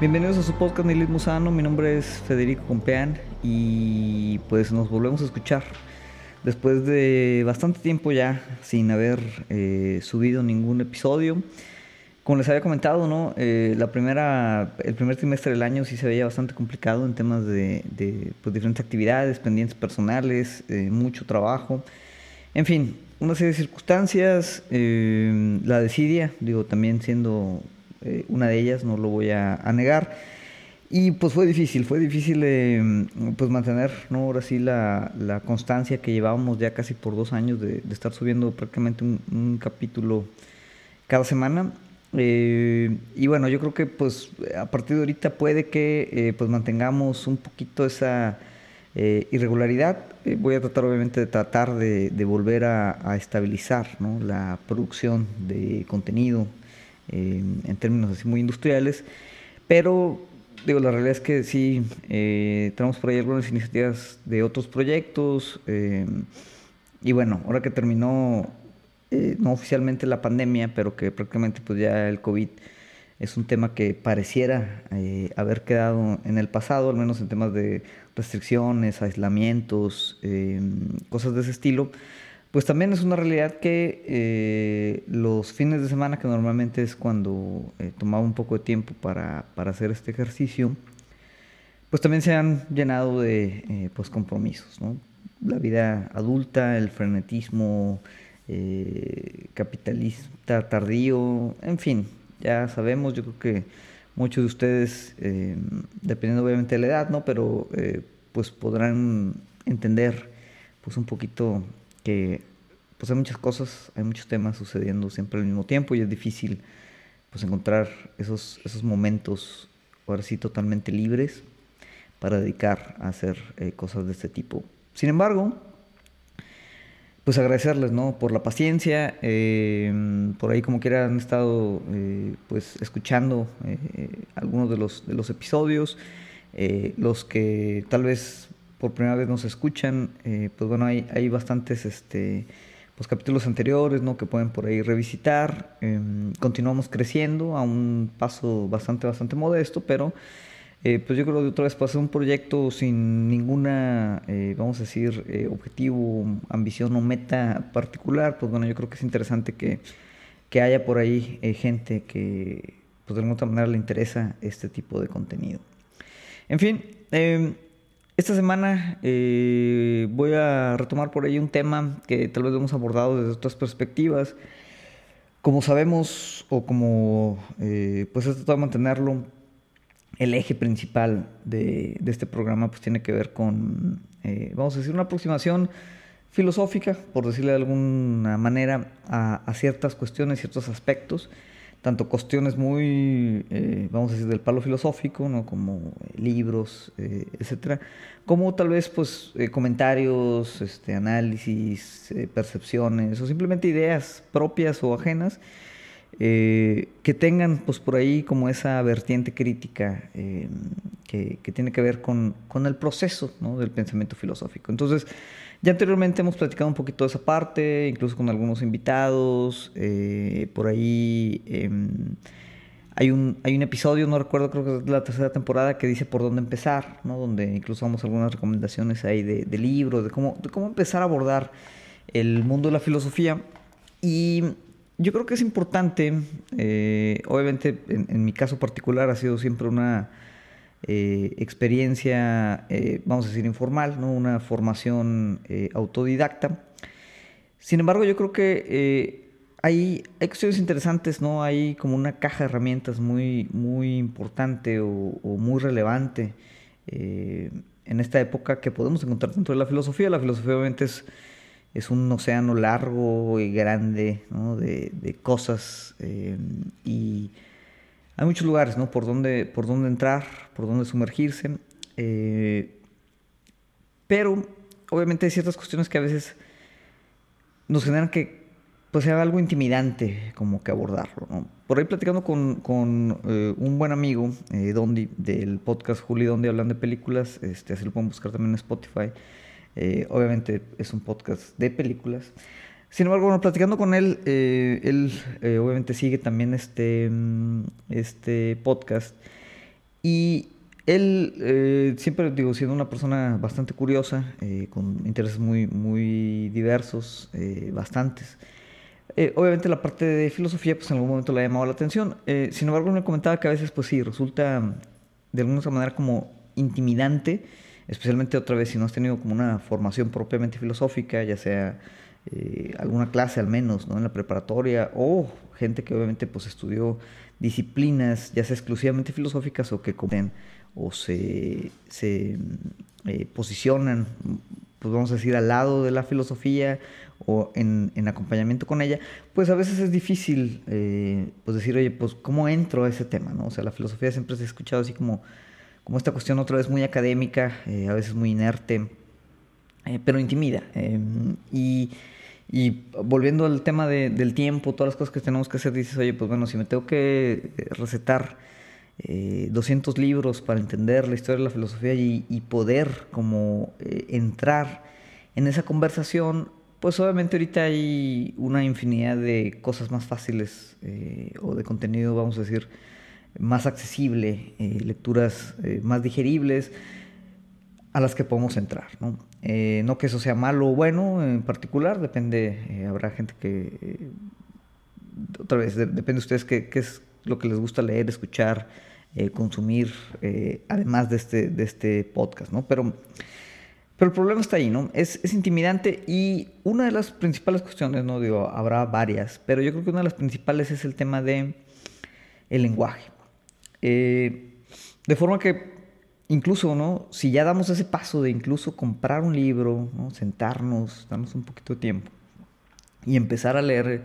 Bienvenidos a su podcast Nihilismo Sano, mi nombre es Federico Compeán y pues nos volvemos a escuchar después de bastante tiempo ya sin haber eh, subido ningún episodio. Como les había comentado, ¿no? Eh, la primera, el primer trimestre del año sí se veía bastante complicado en temas de, pues, diferentes actividades, pendientes personales, eh, mucho trabajo. En fin, una serie de circunstancias, la desidia, digo, también siendo eh, una de ellas, no lo voy a, negar. Y pues fue difícil, fue difícil eh, pues mantener, ¿no? Ahora sí la, la, constancia que llevábamos ya casi por dos años de, estar subiendo prácticamente un, capítulo cada semana. Eh, y bueno, yo creo que pues a partir de ahorita puede que pues mantengamos un poquito esa irregularidad. voy a tratar obviamente de tratar de, de volver a, a estabilizar ¿no? la producción de contenido en términos así muy industriales, pero digo, la realidad es que sí, eh, tenemos por ahí algunas iniciativas de otros proyectos, eh, y bueno, ahora que terminó, eh, no oficialmente la pandemia, pero que prácticamente pues ya el COVID es un tema que pareciera haber quedado en el pasado, al menos en temas de restricciones, aislamientos, cosas de ese estilo, pues también es una realidad que eh, los fines de semana, que normalmente es cuando eh, tomaba un poco de tiempo para, hacer este ejercicio, pues también se han llenado de eh, pues compromisos, ¿no? La vida adulta, el frenetismo capitalista tardío, en fin, ya sabemos, yo creo que muchos de ustedes, dependiendo obviamente de la edad, ¿no? Pero pues podrán entender pues un poquito que pues hay muchas cosas, hay muchos temas sucediendo siempre al mismo tiempo y es difícil pues encontrar esos, esos momentos ahora sí totalmente libres para dedicar a hacer eh, cosas de este tipo. Sin embargo, pues agradecerles ¿no? por la paciencia, eh, por ahí como quiera han estado eh, pues escuchando algunos de los, de los episodios, los que tal vez por primera vez nos escuchan, pues bueno, hay, hay bastantes este, los capítulos anteriores, ¿no? Que pueden por ahí revisitar. Em, continuamos creciendo a un paso bastante, bastante modesto, pero eh, pues yo creo que otra vez para hacer un proyecto sin ninguna, eh, vamos a decir, eh, objetivo, ambición o meta particular, pues bueno, yo creo que es interesante que, que haya por ahí gente que pues de alguna manera le interesa este tipo de contenido. En fin, em, esta semana eh, voy a retomar por ahí un tema que tal vez hemos abordado desde otras perspectivas. Como sabemos, o como eh, pues he tratado de mantenerlo, el eje principal de, este programa pues tiene que ver con, eh, vamos a decir, una aproximación filosófica, por decirle de alguna manera, a ciertas cuestiones, ciertos aspectos tanto cuestiones muy, eh, vamos a decir, del palo filosófico, ¿no? como eh, libros, eh, etcétera, como tal vez pues comentarios, este, análisis, percepciones o simplemente ideas propias o ajenas que tengan pues por ahí como esa vertiente crítica que, que, tiene que ver con, con el proceso ¿no? del pensamiento filosófico. Entonces, ya anteriormente hemos platicado un poquito de esa parte, incluso con algunos invitados. Eh, por ahí em, hay, un, hay un episodio, no recuerdo, creo que es la tercera temporada, que dice por dónde empezar, ¿no? donde incluso damos algunas recomendaciones ahí de, libros, de cómo, de cómo empezar a abordar el mundo de la filosofía. Y yo creo que es importante, eh, obviamente en mi caso particular ha sido siempre una eh, experiencia, eh, vamos a decir, informal, ¿no? una formación eh, autodidacta. Sin embargo, yo creo que hay, cuestiones interesantes, ¿no? Hay como una caja de herramientas muy, muy importante o, muy relevante en esta época que podemos encontrar dentro de la filosofía. La filosofía obviamente es, es un océano largo y grande de, de, cosas y hay muchos lugares, ¿no? Por dónde, por dónde entrar, por dónde sumergirse. Eh, pero, obviamente, hay ciertas cuestiones que a veces nos generan que pues sea algo intimidante como que abordarlo. Por ahí platicando con, eh, un buen amigo, eh, Dondi, del podcast Juli Dondi, hablando de películas, este, así lo pueden buscar también en Spotify. obviamente es un podcast de películas. Sin embargo, bueno, platicando con él, eh, él eh, obviamente sigue también este, mm, este podcast. Y él eh, siempre, digo, siendo una persona bastante curiosa, con intereses muy, muy diversos, bastantes. obviamente la parte de filosofía, pues en algún momento le ha llamado la atención. sin embargo, me comentaba que a veces, pues sí, resulta de alguna manera como intimidante, especialmente otra vez si no has tenido como una formación propiamente filosófica, ya sea alguna clase al menos, ¿no? En la preparatoria, o gente que obviamente pues estudió disciplinas, ya sea exclusivamente filosóficas o que o se, se eh, posicionan, pues vamos a decir, al lado de la filosofía o en, en acompañamiento con ella, pues a veces es difícil eh, pues decir, oye, pues cómo entro a ese tema, ¿no? O sea, la filosofía siempre se ha escuchado así como, como esta cuestión otra vez muy académica, eh, a veces muy inerte, pero intimida. y, y volviendo al tema de, del tiempo, todas las cosas que tenemos que hacer, dices, oye, pues bueno, si me tengo que recetar 200 eh, libros para entender la historia de la filosofía y, poder como eh, entrar en esa conversación, pues obviamente ahorita hay una infinidad de cosas más fáciles eh, o de contenido, vamos a decir, más accesible, lecturas más digeribles a las que podemos entrar. ¿no? no que eso sea malo o bueno en particular, depende, habrá gente que, otra vez, depende de ustedes qué, qué es lo que les gusta leer, escuchar, eh, consumir, eh, además de este, de este podcast, ¿no? Pero, pero el problema está ahí, ¿no? Es, es, intimidante y una de las principales cuestiones, ¿no? Digo, habrá varias, pero yo creo que una de las principales es el tema de el lenguaje. Eh, de forma que incluso, ¿no? Si ya damos ese paso de incluso comprar un libro, ¿no? sentarnos, darnos un poquito de tiempo y empezar a leer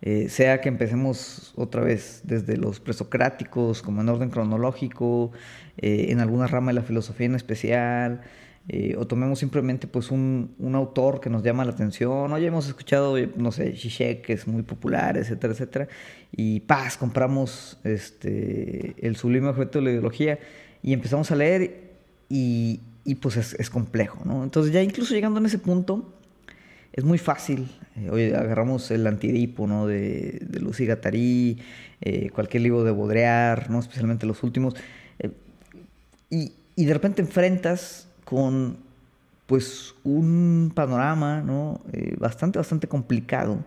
eh, sea que empecemos otra vez desde los presocráticos, como en orden cronológico, eh, en alguna rama de la filosofía en especial, eh, o tomemos simplemente pues un, un, autor que nos llama la atención, oye, hemos escuchado, no sé, Zizek, que es muy popular, etcétera, etcétera, y paz, compramos este, el sublime objeto de la ideología y empezamos a leer y, y pues es, es complejo, ¿no? Entonces ya incluso llegando en ese punto, es muy fácil. Eh, hoy agarramos el antidipo ¿no? de, de Lucy Gattari, eh, cualquier libro de Baudrillard, ¿no? especialmente los últimos, eh, y, y, de repente enfrentas con pues un panorama ¿no? bastante, bastante complicado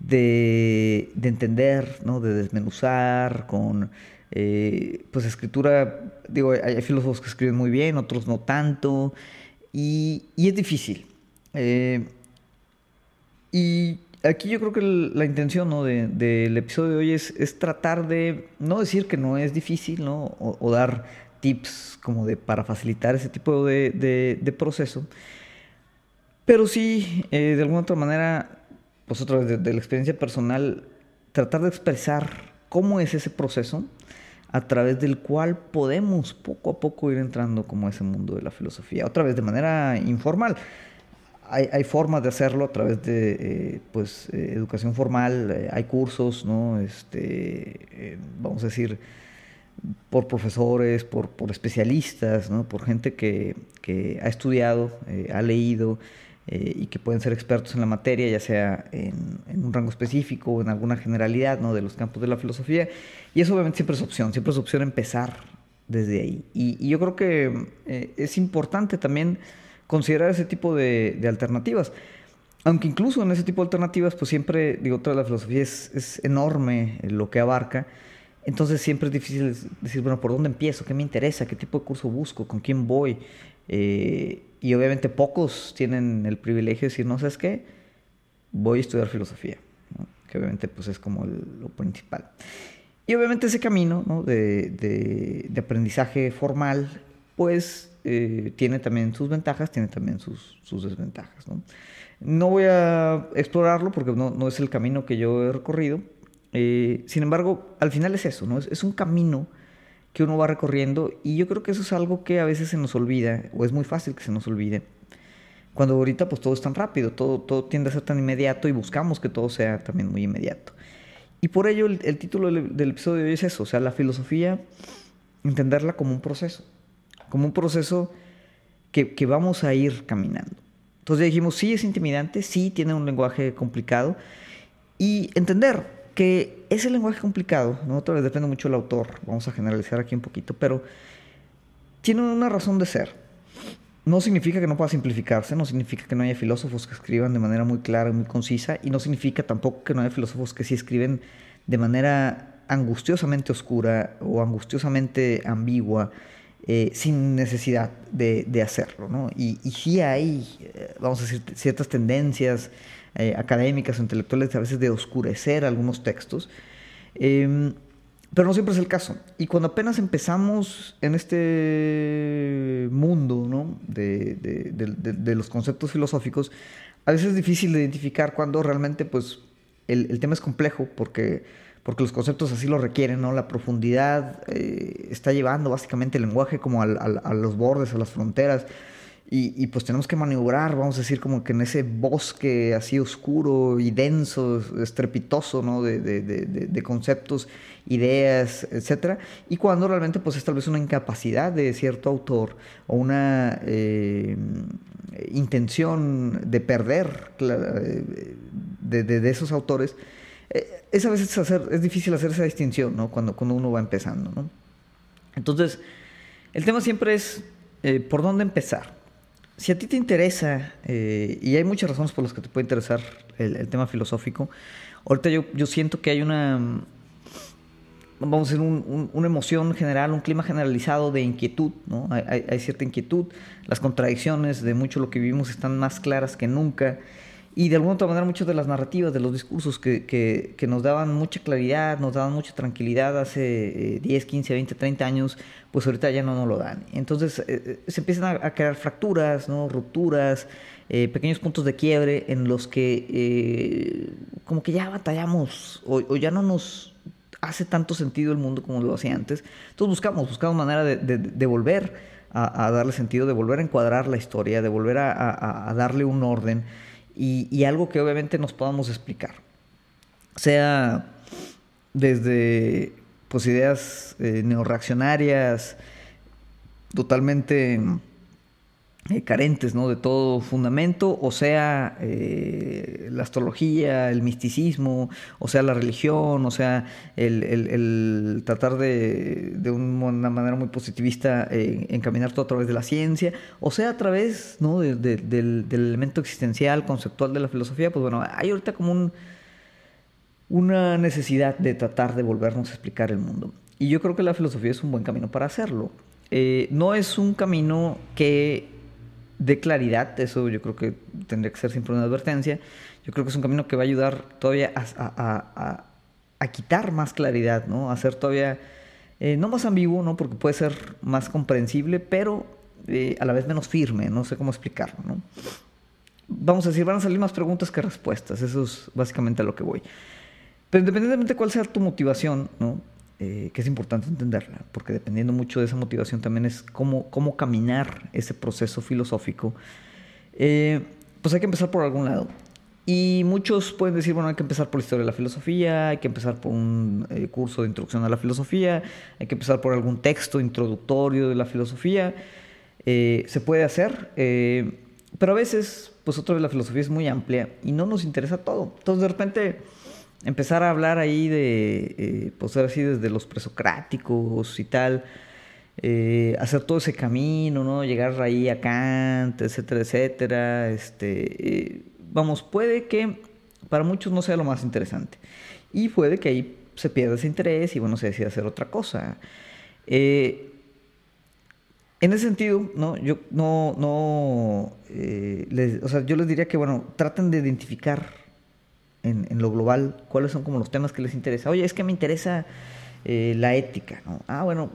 de, de, entender, ¿no? de desmenuzar, con pues escritura, digo, hay, filósofos que escriben muy bien, otros no tanto, y, y es difícil. Y aquí yo creo que la intención del episodio de hoy es, tratar de no decir que no es difícil, ¿no? O, dar tips como de para facilitar ese tipo de, proceso. Pero sí, eh, de alguna otra manera, pues otra vez de, la experiencia personal, tratar de expresar cómo es ese proceso a través del cual podemos poco a poco ir entrando como a ese mundo de la filosofía, otra vez de manera informal hay, formas de hacerlo a través de eh, pues, eh, educación formal, eh, hay cursos, ¿no? Este, vamos a decir, por profesores, por, por especialistas, ¿no? por gente que, que ha estudiado, ha leído y que pueden ser expertos en la materia, ya sea en, en, un rango específico o en alguna generalidad ¿no? de los campos de la filosofía. Y eso obviamente siempre es opción, siempre es opción empezar desde ahí. Y, y yo creo que es importante también considerar ese tipo de, alternativas. Aunque incluso en ese tipo de alternativas, pues siempre, digo, toda la filosofía es, enorme lo que abarca. Entonces siempre es difícil decir, bueno, ¿por dónde empiezo? ¿Qué me interesa? ¿Qué tipo de curso busco? ¿Con quién voy? Eh, y obviamente pocos tienen el privilegio de decir, no sabes qué, voy a estudiar filosofía, que obviamente pues es como lo principal. Y obviamente ese camino de, de, aprendizaje formal, pues eh, tiene también sus ventajas, tiene también sus, sus desventajas. ¿no? no voy a explorarlo porque no, no, es el camino que yo he recorrido. Eh, sin embargo, al final es eso, ¿no? Es, es, un camino que uno va recorriendo y yo creo que eso es algo que a veces se nos olvida o es muy fácil que se nos olvide. Cuando ahorita pues todo es tan rápido, todo, todo tiende a ser tan inmediato y buscamos que todo sea también muy inmediato. Y por ello el, título del, del episodio de hoy es eso, o sea, la filosofía, entenderla como un proceso como un proceso que, que vamos a ir caminando. Entonces dijimos, sí es intimidante, sí tiene un lenguaje complicado y entender que ese lenguaje complicado, ¿no? otra vez depende mucho del autor, vamos a generalizar aquí un poquito, pero tiene una razón de ser. No significa que no pueda simplificarse, no significa que no haya filósofos que escriban de manera muy clara y muy concisa, y no significa tampoco que no haya filósofos que sí escriben de manera angustiosamente oscura o angustiosamente ambigua, eh, sin necesidad de, hacerlo. ¿no? Y, y sí hay, eh, vamos a decir, ciertas tendencias eh, académicas o intelectuales a veces de oscurecer algunos textos. Em, pero no siempre es el caso. Y cuando apenas empezamos en este mundo ¿no? de, de, los conceptos filosóficos, a veces es difícil de identificar cuando realmente pues, el, tema es complejo, porque, porque los conceptos así lo requieren, ¿no? La profundidad eh, está llevando básicamente el lenguaje como a los bordes, a las fronteras. Y, pues tenemos que maniobrar, vamos a decir, como que en ese bosque así oscuro y denso, estrepitoso, ¿no? De, de, de, conceptos, ideas, etc. Y cuando realmente pues es tal vez una incapacidad de cierto autor o una eh, intención de perder de, esos autores, eh, es a veces hacer, es difícil hacer esa distinción, ¿no? Cuando, cuando uno va empezando, ¿no? Entonces, el tema siempre es eh, por dónde empezar si a ti te interesa, eh, y hay muchas razones por las que te puede interesar el, tema filosófico, ahorita yo, yo, siento que hay una, vamos a decir, una emoción general, un clima generalizado de inquietud, ¿no? Hay, cierta inquietud, las contradicciones de mucho lo que vivimos están más claras que nunca, y de alguna otra manera muchas de las narrativas, de los discursos que, que, que nos daban mucha claridad, nos daban mucha tranquilidad hace 10, 15, 20, 30 años, pues ahorita ya no nos lo dan. Entonces eh, eh, se empiezan a, crear fracturas, ¿no? rupturas, eh, pequeños puntos de quiebre en los que como que ya batallamos o, ya no nos hace tanto sentido el mundo como lo hacía antes. Entonces buscamos, buscamos manera de, volver a, darle sentido, de volver a encuadrar la historia, de volver a darle un orden y, algo que obviamente nos podamos explicar. Sea desde pues, ideas eh, totalmente eh, carentes ¿no? de todo fundamento, o sea eh, la astrología, el misticismo, o sea la religión, o sea el, tratar de, de, una manera muy positivista eh, encaminar todo a través de la ciencia, o sea a través ¿no? del, elemento existencial, conceptual de la filosofía, pues bueno, hay ahorita como un, una necesidad de tratar de volvernos a explicar el mundo. Y yo creo que la filosofía es un buen camino para hacerlo. no es un camino que de claridad, eso yo creo que tendría que ser siempre una advertencia, yo creo que es un camino que va a ayudar todavía a, quitar más claridad, ¿no? A ser todavía, eh, no más ambiguo, ¿no? Porque puede ser más comprensible, pero eh, a la vez menos firme, no sé cómo explicarlo, ¿no? Vamos a decir, van a salir más preguntas que respuestas, eso es básicamente a lo que voy. Pero independientemente de cuál sea tu motivación, ¿no? Eh, que es importante entenderla, porque dependiendo mucho de esa motivación también es cómo, cómo caminar ese proceso filosófico, eh, pues hay que empezar por algún lado. Y muchos pueden decir, bueno, hay que empezar por la historia de la filosofía, hay que empezar por un eh, curso de introducción a la filosofía, hay que empezar por algún texto introductorio de la filosofía. se puede hacer, pero a veces, pues otra vez la filosofía es muy amplia y no nos interesa todo. Entonces de repente empezar a hablar ahí de, eh, pues desde los presocráticos y tal, eh, hacer todo ese camino, ¿no? Llegar ahí a Kant, etcétera, etcétera. Este, eh, vamos, puede que para muchos no sea lo más interesante. Y puede que ahí se pierda ese interés y bueno, se decida hacer otra cosa. en ese sentido, ¿no? Yo no, no, les, o sea, yo les diría que bueno, traten de identificar en, lo global, cuáles son como los temas que les interesa. Oye, es que me interesa eh, la ética, ¿no? Ah, bueno,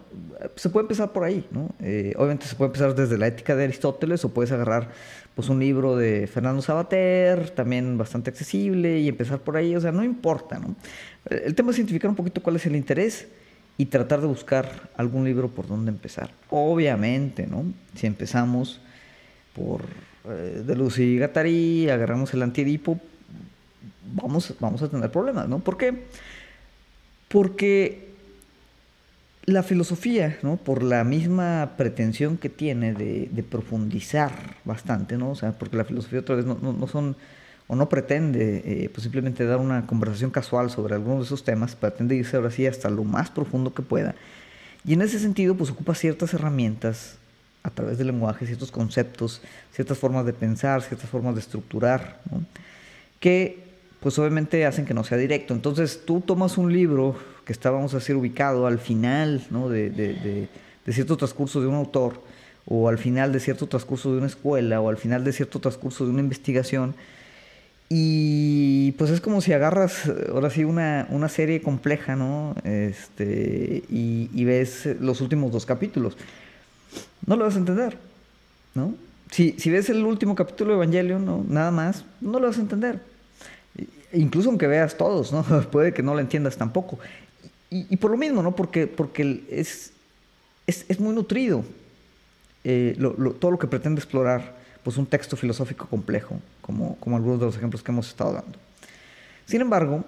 se puede empezar por ahí, ¿no? Eh, obviamente se puede empezar desde la ética de Aristóteles o puedes agarrar pues un libro de Fernando Sabater, también bastante accesible, y empezar por ahí, o sea, no importa, ¿no? El tema es identificar un poquito cuál es el interés y tratar de buscar algún libro por donde empezar. Obviamente, ¿no? Si empezamos por eh, de Lucy Gattari, agarramos el antiedipo, vamos, vamos a tener problemas, ¿no? ¿Por qué? Porque la filosofía, ¿no? Por la misma pretensión que tiene de, profundizar bastante, ¿no? O sea, porque la filosofía otra vez no, son o no pretende eh, pues simplemente dar una conversación casual sobre algunos de esos temas, pretende irse ahora sí hasta lo más profundo que pueda. Y en ese sentido, pues ocupa ciertas herramientas a través del lenguaje, ciertos conceptos, ciertas formas de pensar, ciertas formas de estructurar, que pues obviamente hacen que no sea directo. Entonces tú tomas un libro que está, vamos a decir, ubicado al final ¿no? de, de, de cierto transcurso de un autor, o al final de cierto transcurso de una escuela, o al final de cierto transcurso de una investigación, y pues es como si agarras ahora sí una, una serie compleja, ¿no? Este, y, ves los últimos dos capítulos. No lo vas a entender, ¿no? Si, si ves el último capítulo de Evangelion, ¿no? nada más, no lo vas a entender. Incluso aunque veas todos, ¿no? Puede que no lo entiendas tampoco. Y, por lo mismo, ¿no? Porque, porque es, es, es muy nutrido eh, todo lo que pretende explorar pues un texto filosófico complejo, como, como algunos de los ejemplos que hemos estado dando. Sin embargo,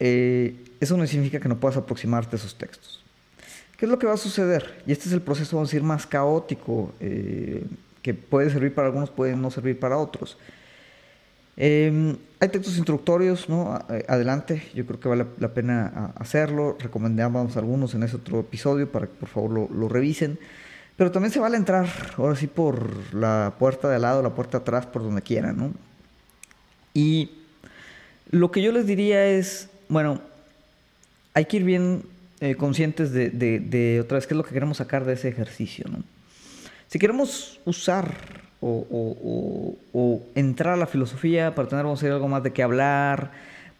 eh, eso no significa que no puedas aproximarte a esos textos. ¿Qué es lo que va a suceder? Y este es el proceso, vamos a decir, más caótico, eh, que puede servir para algunos, puede no servir para otros. Em, hay textos introductorios, ¿no? Adelante, yo creo que vale la pena hacerlo. Recomendamos algunos en ese otro episodio para que por favor lo, revisen. Pero también se vale entrar, ahora sí, por la puerta de al lado, la puerta atrás, por donde quieran, ¿no? Y lo que yo les diría es, bueno, hay que ir bien eh, conscientes de, de, otra vez, qué es lo que queremos sacar de ese ejercicio, ¿no? Si queremos usar o, entrar a la filosofía para tener, algo más de qué hablar,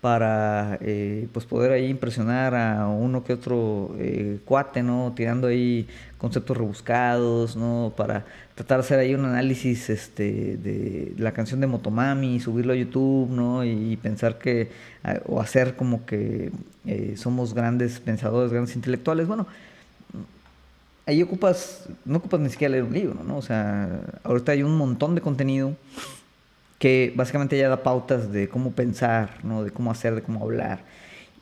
para eh, pues poder ahí impresionar a uno que otro eh, cuate, ¿no? Tirando ahí conceptos rebuscados, ¿no? Para tratar de hacer ahí un análisis este, de la canción de Motomami, subirlo a YouTube, ¿no? Y, pensar que, o hacer como que eh, somos grandes pensadores, grandes intelectuales. Bueno, ahí ocupas, no ocupas ni siquiera leer un libro, ¿no? O sea, ahorita hay un montón de contenido que básicamente ya da pautas de cómo pensar, ¿no? de cómo hacer, de cómo hablar.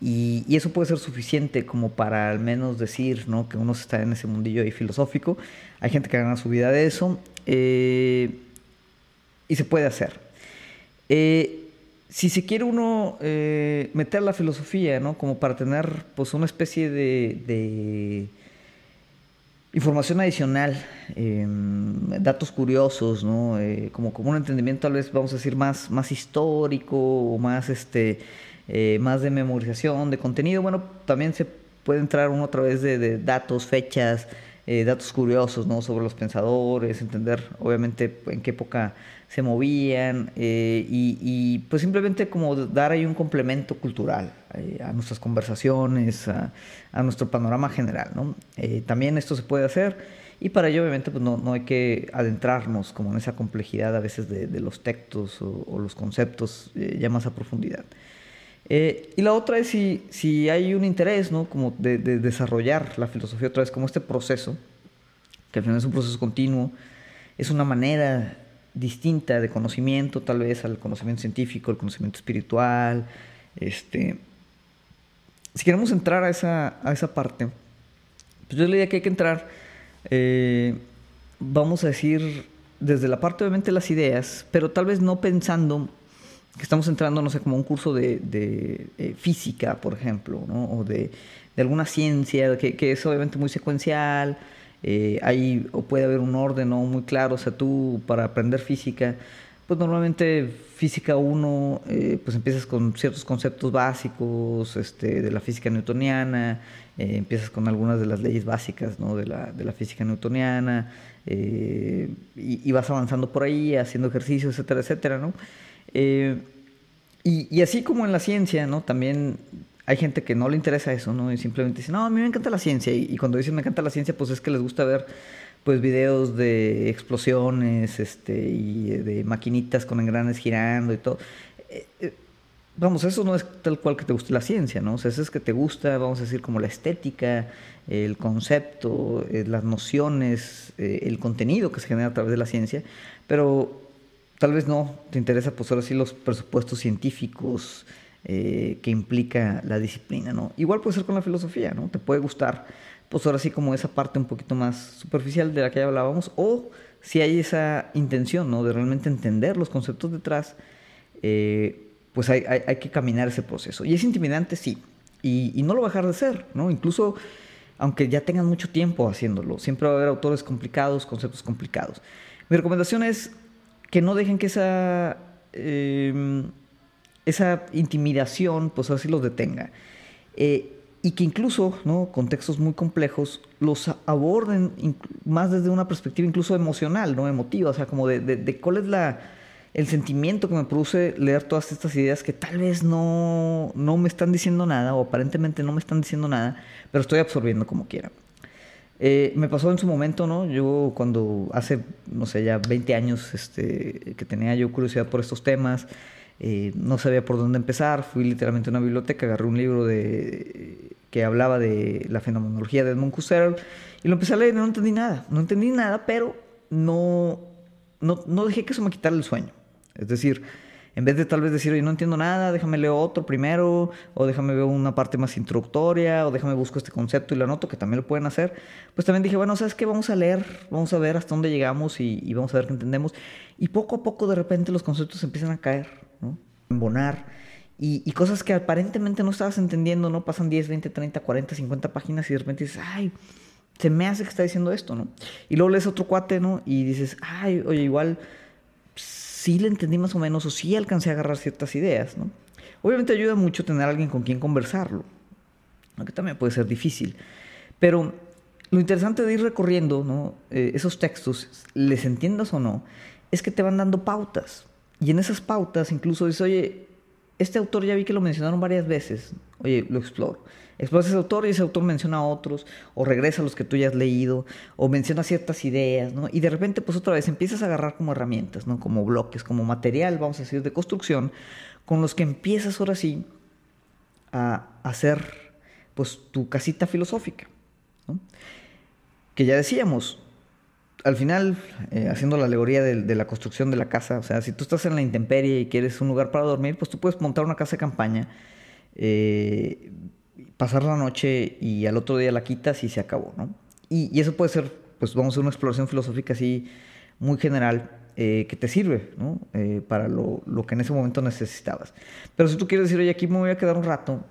Y, eso puede ser suficiente como para al menos decir ¿no? que uno está en ese mundillo ahí filosófico. Hay gente que gana su vida de eso eh, y se puede hacer. Eh, si se quiere uno eh, meter la filosofía, ¿no? como para tener pues, una especie de Información adicional, em, datos curiosos, ¿no? Eh, como, como un entendimiento tal vez, vamos a decir, más, más histórico o más, este, eh, más de memorización de contenido. Bueno, también se puede entrar uno a través de datos, fechas, eh, datos curiosos ¿no? sobre los pensadores, entender obviamente en qué época se movían y, y, pues simplemente como dar ahí un complemento cultural eh, a nuestras conversaciones, a, nuestro panorama general. ¿no? Eh, también esto se puede hacer y para ello obviamente pues no, no, hay que adentrarnos como en esa complejidad a veces de, los textos o, los conceptos eh, ya más a profundidad. Y la otra es si, si hay un interés ¿no? como de, de, desarrollar la filosofía otra vez como este proceso, que al final es un proceso continuo, es una manera distinta de conocimiento tal vez al conocimiento científico, el conocimiento espiritual, este, si queremos entrar a esa, a esa parte, pues yo le diría que hay que entrar, eh, vamos a decir, desde la parte obviamente de las ideas, pero tal vez no pensando que estamos entrando, no sé, como un curso de, de eh, física, por ejemplo, ¿no? o de, de alguna ciencia, que, que, es obviamente muy secuencial, eh, o puede haber un orden muy claro, o sea, tú para aprender física, pues normalmente física 1, eh, pues empiezas con ciertos conceptos básicos este, de la física newtoniana, eh, empiezas con algunas de las leyes básicas ¿no? de, la, de la física newtoniana, eh, y, vas avanzando por ahí, haciendo ejercicios, etcétera, etcétera, ¿no? Y, y, así como en la ciencia, ¿no? También hay gente que no le interesa eso, ¿no? Y simplemente dice, no, a mí me encanta la ciencia, y, cuando dicen me encanta la ciencia, pues es que les gusta ver pues videos de explosiones este, y de maquinitas con engranes girando y todo. Eh, eh, vamos, eso no es tal cual que te guste la ciencia, ¿no? Eso es que te gusta, vamos a decir, como la estética, el concepto, eh, las nociones, el contenido que se genera a través de la ciencia, pero tal vez no te interesa, pues ahora sí, los presupuestos científicos que implica la disciplina, ¿no? Igual puede ser con la filosofía, ¿no? Te puede gustar pues ahora sí como esa parte un poquito más superficial de la que ya hablábamos, o si hay esa intención, ¿no? De realmente entender los conceptos detrás, eh, pues hay, que caminar ese proceso. Y es intimidante, sí, y, no lo va dejar de ser, ¿no? Incluso aunque ya tengan mucho tiempo haciéndolo, siempre va a haber autores complicados, conceptos complicados. Mi recomendación es que no dejen que esa, em, esa intimidación, pues así los detenga. Eh, y que incluso, ¿no? contextos muy complejos, los aborden más desde una perspectiva incluso emocional, ¿no? emotiva, o sea, como de, de, cuál es la, el sentimiento que me produce leer todas estas ideas que tal vez no, no me están diciendo nada o aparentemente no me están diciendo nada, pero estoy absorbiendo como quiera. Eh, me pasó en su momento, ¿no? Yo cuando hace, no sé, ya 20 años este, que tenía yo curiosidad por estos temas, eh, no sabía por dónde empezar, fui literalmente a una biblioteca, agarré un libro de, que hablaba de la fenomenología de Edmund Husserl y lo empecé a leer y no entendí nada, no entendí nada, pero no, no, no dejé que eso me quitara el sueño. Es decir, en vez de tal vez decir, oye, no entiendo nada, déjame leer otro primero, o déjame ver una parte más introductoria, o déjame busco este concepto y lo anoto, que también lo pueden hacer, pues también dije, bueno, ¿sabes qué? Vamos a leer, vamos a ver hasta dónde llegamos y, vamos a ver qué entendemos. Y poco a poco de repente los conceptos empiezan a caer, ¿no? Embonar. Y, y cosas que aparentemente no estabas entendiendo, ¿no? Pasan 10, 20, 30, 40, 50 páginas y de repente dices, ay, se me hace que está diciendo esto, ¿no? Y luego lees otro cuate, ¿no? Y dices, ay, oye, igual sí le entendí más o menos o sí alcancé a agarrar ciertas ideas, ¿no? Obviamente ayuda mucho tener alguien con quien conversarlo, aunque también puede ser difícil. Pero lo interesante de ir recorriendo. Eh, esos textos, les entiendas o no, es que te van dando pautas. Y en esas pautas incluso dices, oye, este autor ya vi que lo mencionaron varias veces, oye, lo exploro. Exploras ese autor y ese autor menciona a otros, o regresa a los que tú ya has leído, o menciona ciertas ideas, ¿no? Y de repente, pues otra vez empiezas a agarrar como herramientas, ¿no? Como bloques, como material, vamos a decir, de construcción, con los que empiezas ahora sí a hacer, pues, tu casita filosófica. Que ya decíamos, al final, eh, haciendo la alegoría de, la construcción de la casa, o sea, si tú estás en la intemperie y quieres un lugar para dormir, pues tú puedes montar una casa de campaña, eh, pasar la noche y al otro día la quitas y se acabó, ¿no? Y, eso puede ser, pues vamos a hacer una exploración filosófica así muy general eh, que te sirve. Eh, para lo, lo, que en ese momento necesitabas. Pero si tú quieres decir, oye, aquí me voy a quedar un rato,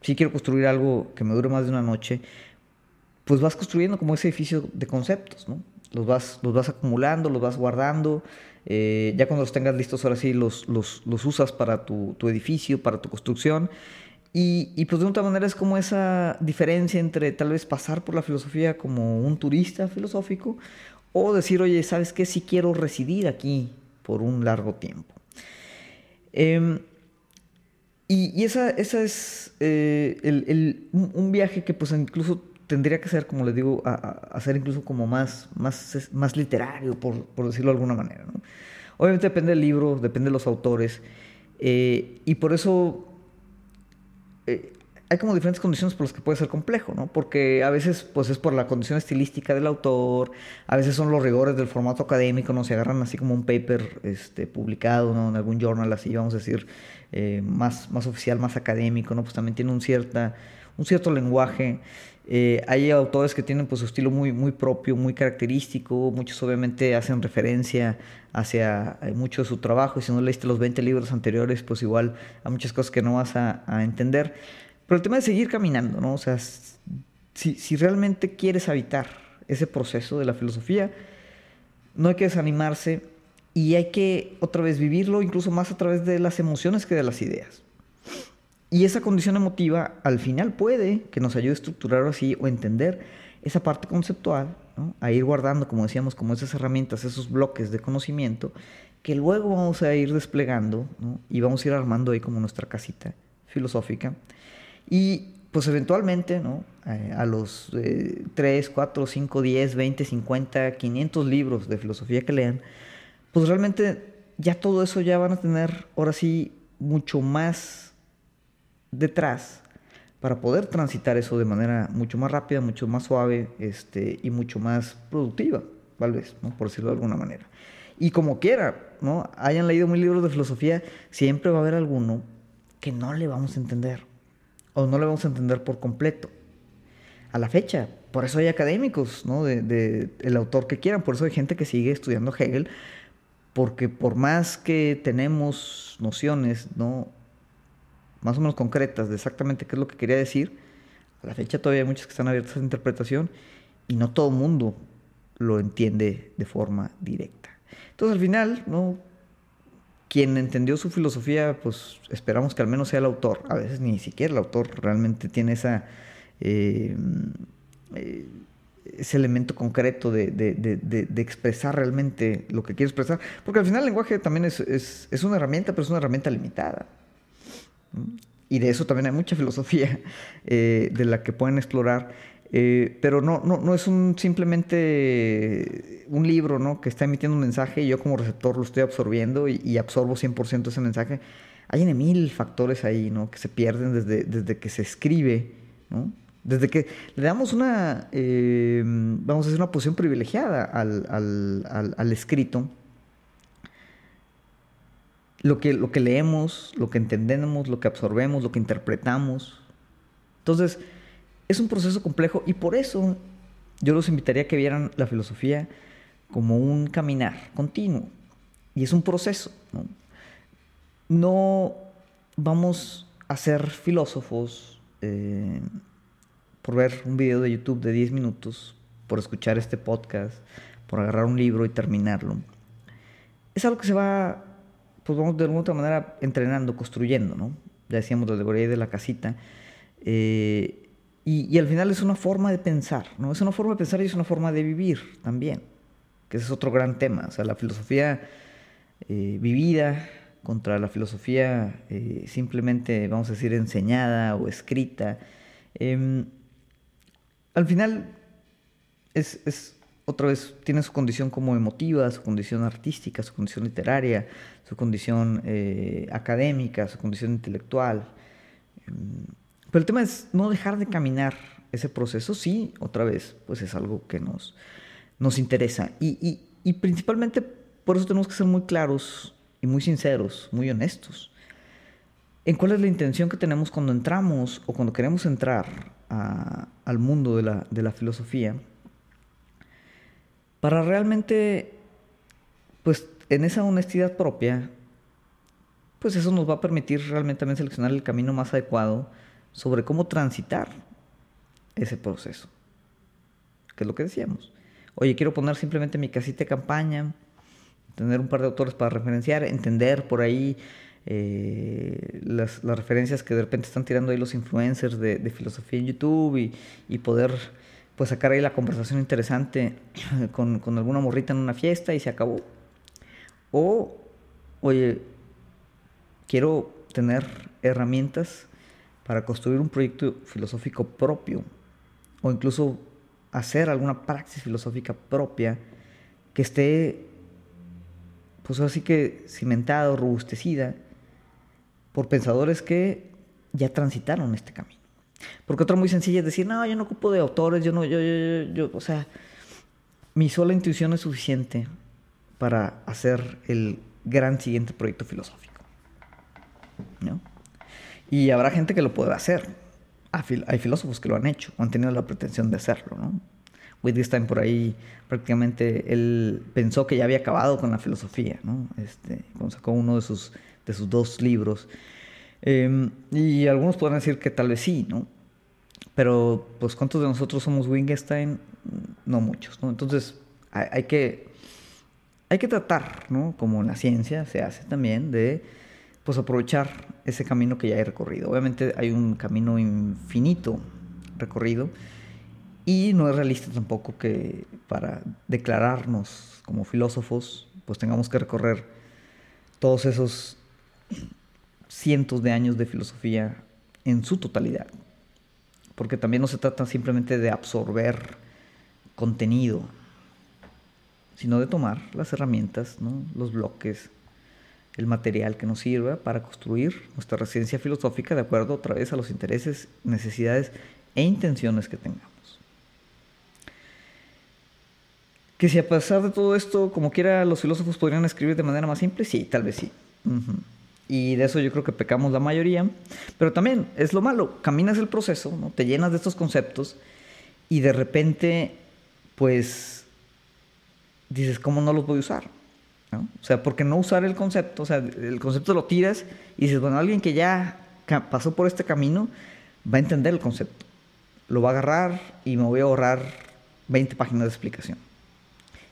si quiero construir algo que me dure más de una noche, pues vas construyendo como ese edificio de conceptos, ¿no? Los vas, los vas acumulando, los vas guardando. Eh, ya cuando los tengas listos, ahora sí los, los, los usas para tu, tu edificio, para tu construcción. Y, y, pues de otra manera es como esa diferencia entre tal vez pasar por la filosofía como un turista filosófico o decir, oye, ¿sabes qué? Si quiero residir aquí por un largo tiempo. Em, y, y, esa, esa es eh, el, el, un, viaje que pues incluso tendría que ser, como les digo, a, a ser incluso como más, más, más literario, por, por, decirlo de alguna manera. ¿no? Obviamente depende del libro, depende de los autores. Eh, y por eso eh, hay como diferentes condiciones por las que puede ser complejo, ¿no? Porque a veces pues es por la condición estilística del autor, a veces son los rigores del formato académico, ¿no? Se agarran así como un paper este, publicado, ¿no? En algún journal así, vamos a decir, eh, más, más oficial, más académico, ¿no? Pues también tiene un, cierta, un cierto lenguaje. Eh, hay autores que tienen pues su estilo muy, muy propio, muy característico, muchos obviamente hacen referencia hacia mucho de su trabajo y si no leíste los 20 libros anteriores pues igual hay muchas cosas que no vas a, a entender. Pero el tema es seguir caminando, ¿no? O sea, si, si realmente quieres habitar ese proceso de la filosofía, no hay que desanimarse y hay que otra vez vivirlo incluso más a través de las emociones que de las ideas. Y esa condición emotiva al final puede que nos ayude a estructurar así o entender esa parte conceptual, a ir guardando, como decíamos, como esas herramientas, esos bloques de conocimiento, que luego vamos a ir desplegando y vamos a ir armando ahí como nuestra casita filosófica. Y pues eventualmente, ¿no? Eh, a los 3, 4, 5, 10, 20, 50, 500 libros de filosofía que lean, pues realmente ya todo eso ya van a tener ahora sí mucho más detrás para poder transitar eso de manera mucho más rápida, mucho más suave este, y mucho más productiva, tal vez, ¿no? por decirlo de alguna manera. Y como quiera, ¿no? hayan leído mil libros de filosofía, siempre va a haber alguno que no le vamos a entender o no lo vamos a entender por completo. A la fecha, por eso hay académicos, ¿no? De, el autor que quieran, por eso hay gente que sigue estudiando Hegel, porque por más que tenemos nociones, ¿no? Más o menos concretas de exactamente qué es lo que quería decir, a la fecha todavía hay muchas que están abiertas a interpretación y no todo el mundo lo entiende de forma directa. Entonces al final, ¿no? quien entendió su filosofía, pues esperamos que al menos sea el autor. A veces ni siquiera el autor realmente tiene esa, eh, eh, ese elemento concreto de, expresar realmente lo que quiere expresar. Porque al final el lenguaje también es, es una herramienta, pero es una herramienta limitada. Y de eso también hay mucha filosofía eh, de la que pueden explorar. Eh, pero no, no, no es un, simplemente un libro ¿no? que está emitiendo un mensaje y yo como receptor lo estoy absorbiendo y, absorbo 100% ese mensaje. Hay mil factores ahí ¿no? que se pierden desde, desde que se escribe, ¿no? desde que le damos una, eh, vamos a decir, una posición privilegiada al, al, al escrito lo que, lo que leemos, lo que entendemos, lo que absorbemos, lo que interpretamos. Entonces, es un proceso complejo y por eso yo los invitaría a que vieran la filosofía como un caminar continuo. Y es un proceso. No, vamos a ser filósofos eh, por ver un video de YouTube de 10 minutos, por escuchar este podcast, por agarrar un libro y terminarlo. Es algo que se va pues vamos de alguna otra manera entrenando, construyendo, ¿no? Ya decíamos la alegoría de la casita. Eh, y, al final es una forma de pensar, ¿no? Es una forma de pensar y es una forma de vivir también, que ese es otro gran tema. O sea, la filosofía eh, vivida contra la filosofía eh, simplemente, vamos a decir, enseñada o escrita. Em, al final es, es otra vez tiene su condición como emotiva, su condición artística, su condición literaria, su condición eh, académica, su condición intelectual. Em, pero el tema es no dejar de caminar ese proceso, sí, otra vez, pues es algo que nos, nos interesa. Y, y, principalmente por eso tenemos que ser muy claros y muy sinceros, muy honestos. En cuál es la intención que tenemos cuando entramos o cuando queremos entrar al mundo de la, de la filosofía para realmente, pues en esa honestidad propia, pues eso nos va a permitir realmente también seleccionar el camino más adecuado sobre cómo transitar ese proceso. Que es lo que decíamos. Oye, quiero poner simplemente mi casita de campaña, tener un par de autores para referenciar, entender por ahí eh, las, referencias que de repente están tirando ahí los influencers de, filosofía en YouTube y, y poder pues sacar ahí la conversación interesante con, alguna morrita en una fiesta y se acabó. O, oye, quiero tener herramientas para construir un proyecto filosófico propio o incluso hacer alguna praxis filosófica propia que esté, pues así que cimentada o robustecida por pensadores que ya transitaron este camino. Porque otra muy sencilla es decir, no, yo no ocupo de autores, yo no, yo, yo, yo, o sea, mi sola intuición es suficiente para hacer el gran siguiente proyecto filosófico. ¿no? Y habrá gente que lo pueda hacer. Hay filósofos que lo han hecho o han tenido la pretensión de hacerlo. ¿no? Wittgenstein por ahí prácticamente él pensó que ya había acabado con la filosofía, ¿no? Este, cuando sacó uno de sus, de sus dos libros. Em, y algunos podrán decir que tal vez sí, ¿no? Pero, pues, ¿cuántos de nosotros somos Wittgenstein? No muchos, ¿no? Entonces, hay, que, hay que tratar, ¿no? Como en la ciencia se hace también, de, pues, aprovechar ese camino que ya he recorrido. Obviamente hay un camino infinito recorrido y no es realista tampoco que para declararnos como filósofos, pues tengamos que recorrer todos esos cientos de años de filosofía en su totalidad. Porque también no se trata simplemente de absorber contenido, sino de tomar las herramientas, los bloques, el material que nos sirva para construir nuestra residencia filosófica de acuerdo otra vez a los intereses, necesidades e intenciones que tengamos. Que si a pesar de todo esto, como quiera, los filósofos podrían escribir de manera más simple, sí, tal vez sí. Y de eso yo creo que pecamos la mayoría. Pero también es lo malo, caminas el proceso, ¿no? te llenas de estos conceptos y de repente, pues, dices, ¿cómo no los voy a usar? ¿no? O sea, ¿por qué no usar el concepto? O sea, el concepto lo tiras y dices, bueno, alguien que ya pasó por este camino va a entender el concepto. Lo va a agarrar y me voy a ahorrar 20 páginas de explicación.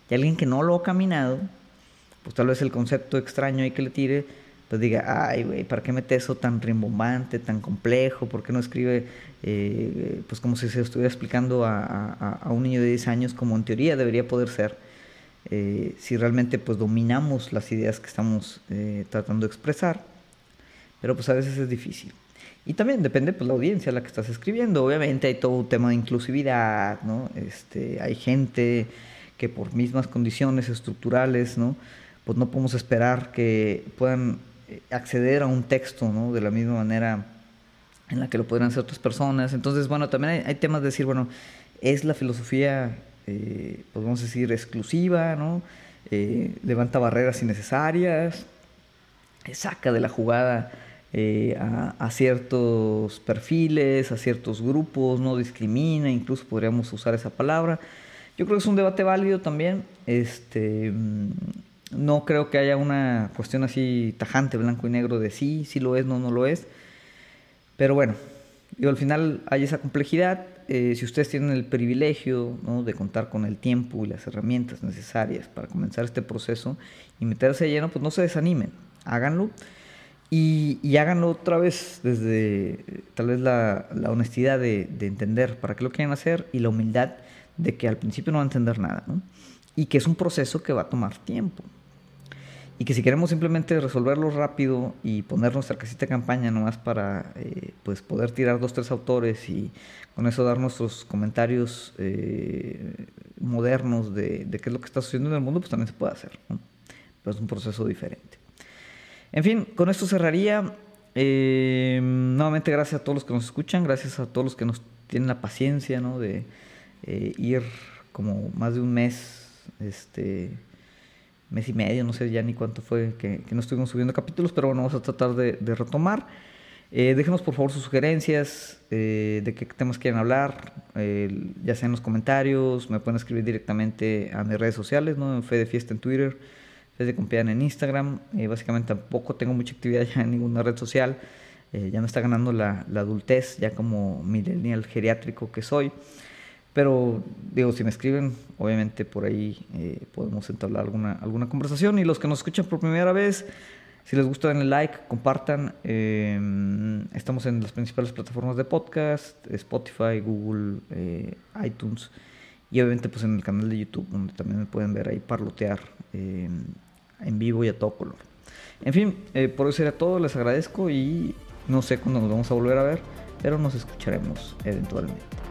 Y alguien que no lo ha caminado, pues tal vez el concepto extraño ahí que le tire, pues diga, ay, güey, ¿para qué mete eso tan rimbombante, tan complejo? ¿Por qué no escribe, eh, pues como si se estuviera explicando a, un niño de 10 años como en teoría debería poder ser? Eh, si realmente pues dominamos las ideas que estamos eh, tratando de expresar, pero pues a veces es difícil. Y también depende pues la audiencia a la que estás escribiendo. Obviamente hay todo un tema de inclusividad, ¿no? Este, hay gente que por mismas condiciones estructurales, ¿no? Pues no podemos esperar que puedan acceder a un texto ¿no? de la misma manera en la que lo podrían hacer otras personas. Entonces, bueno, también hay, temas de decir, bueno, es la filosofía, eh, a decir, exclusiva, ¿no? Eh, levanta barreras innecesarias, saca de la jugada eh, a, a, ciertos perfiles, a ciertos grupos, no discrimina, incluso podríamos usar esa palabra. Yo creo que es un debate válido también. Este, no creo que haya una cuestión así tajante, blanco y negro, de sí, sí lo es, no, no lo es. Pero bueno, al final hay esa complejidad. Eh, si ustedes tienen el privilegio de contar con el tiempo y las herramientas necesarias para comenzar este proceso y meterse de lleno, pues no se desanimen, háganlo. Y, háganlo otra vez desde tal vez la, honestidad de, de, entender para qué lo quieren hacer y la humildad de que al principio no van a entender nada, ¿no? Y que es un proceso que va a tomar tiempo. Y que si queremos simplemente resolverlo rápido y poner nuestra casita de campaña nomás para eh, pues poder tirar dos tres autores y con eso dar nuestros comentarios eh, modernos de, qué es lo que está sucediendo en el mundo pues también se puede hacer pero es un proceso diferente. En fin con esto cerraría. Eh, nuevamente gracias a todos los que nos escuchan gracias a todos los que nos tienen la paciencia ¿no? de ir como más de un mes este mes y medio, no sé ya ni cuánto fue que, no estuvimos subiendo capítulos, pero bueno, vamos a tratar de, retomar. Eh, déjenos por favor sus sugerencias eh, de qué temas quieren hablar, eh, ya sea en los comentarios, me pueden escribir directamente a mis redes sociales, ¿no? en Fede Fiesta en Twitter, Fede Compian en Instagram. básicamente tampoco tengo mucha actividad ya en ninguna red social, ya me está ganando la, la adultez, ya como millennial geriátrico que soy. Pero digo, si me escriben, obviamente por ahí eh, podemos entablar alguna, alguna conversación. Y los que nos escuchan por primera vez, si les gusta, denle like, compartan. Em, estamos en las principales plataformas de podcast, Spotify, Google, eh, iTunes. Y obviamente pues en el canal de YouTube, donde también me pueden ver ahí parlotear em, en vivo y a todo color. En fin, eh, por eso era todo. Les agradezco y no sé cuándo nos vamos a volver a ver, pero nos escucharemos eventualmente.